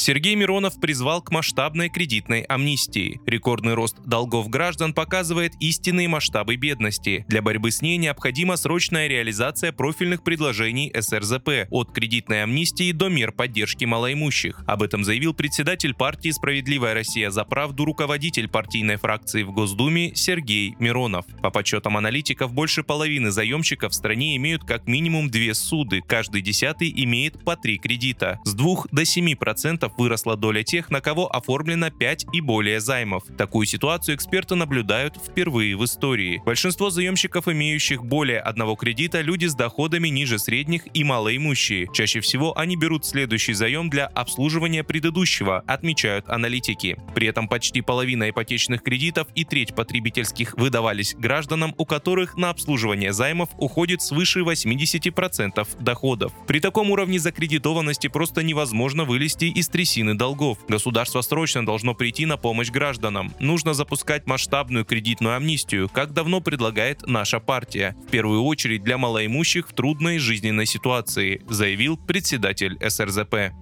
Сергей Миронов призвал к масштабной кредитной амнистии. Рекордный рост долгов граждан показывает истинные масштабы бедности. Для борьбы с ней необходима срочная реализация профильных предложений СРЗП от кредитной амнистии до мер поддержки малоимущих. Об этом заявил председатель партии «Справедливая Россия за правду» руководитель партийной фракции в Госдуме Сергей Миронов. По подсчетам аналитиков, больше половины заемщиков в стране имеют как минимум две суды каждый десятый имеет по три кредита. С 2 до 7% выросла доля тех, на кого оформлено 5 и более займов. Такую ситуацию эксперты наблюдают впервые в истории. Большинство заемщиков, имеющих более одного кредита, люди с доходами ниже средних и малоимущие. Чаще всего они берут следующий заем для обслуживания предыдущего, отмечают аналитики. При этом почти половина ипотечных кредитов и треть потребительских выдавались гражданам, у которых на обслуживание займов уходит свыше 80% доходов. При таком уровне закредитованности просто невозможно вылезти из трясины долгов. Государство срочно должно прийти на помощь гражданам. Нужно запускать масштабную кредитную амнистию, как давно предлагает наша партия. В первую очередь для малоимущих в трудной жизненной ситуации, заявил председатель СРЗП.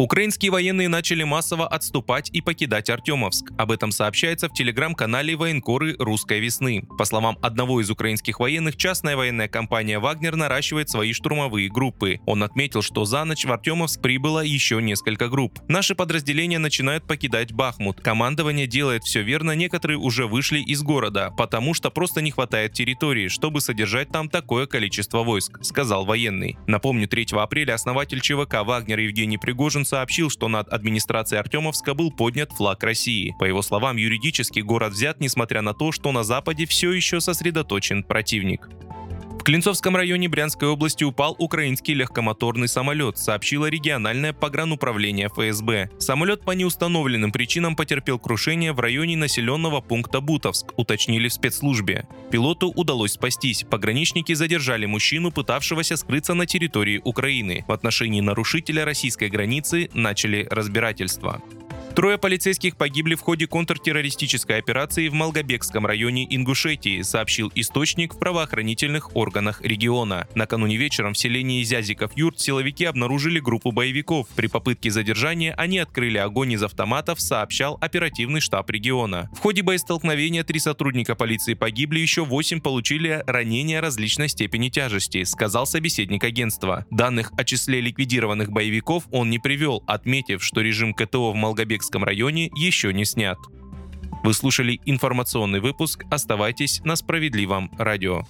Украинские военные начали массово отступать и покидать Артемовск. Об этом сообщается в телеграм-канале военкоры «Русской весны». По словам одного из украинских военных, частная военная компания «Вагнер» наращивает свои штурмовые группы. Он отметил, что за ночь в Артемовск прибыло еще несколько групп. Наши подразделения начинают покидать Бахмут. Командование делает все верно, некоторые уже вышли из города, потому что просто не хватает территории, чтобы содержать там такое количество войск, сказал военный. Напомню, 3 апреля основатель ЧВК «Вагнер» Евгений Пригожин сообщил, что над администрацией Артемовска был поднят флаг России. По его словам, юридически город взят, несмотря на то, что на Западе все еще сосредоточен противник. В Клинцовском районе Брянской области упал украинский легкомоторный самолет, сообщило региональное погрануправление ФСБ. Самолет по неустановленным причинам потерпел крушение в районе населенного пункта Бутовск, уточнили в спецслужбе. Пилоту удалось спастись. Пограничники задержали мужчину, пытавшегося скрыться на территории Украины. В отношении нарушителя российской границы начали разбирательство. Трое полицейских погибли в ходе контртеррористической операции в Малгобекском районе Ингушетии, сообщил источник в правоохранительных органах региона. Накануне вечером в селении Зязиков-Юрт силовики обнаружили группу боевиков. При попытке задержания они открыли огонь из автоматов, сообщал оперативный штаб региона. В ходе боестолкновения три сотрудника полиции погибли, еще восемь получили ранения различной степени тяжести, сказал собеседник агентства. Данных о числе ликвидированных боевиков он не привел, отметив, что режим КТО в Малгобек Калмыкском районе еще не снят. Вы слушали информационный выпуск. Оставайтесь на справедливом радио.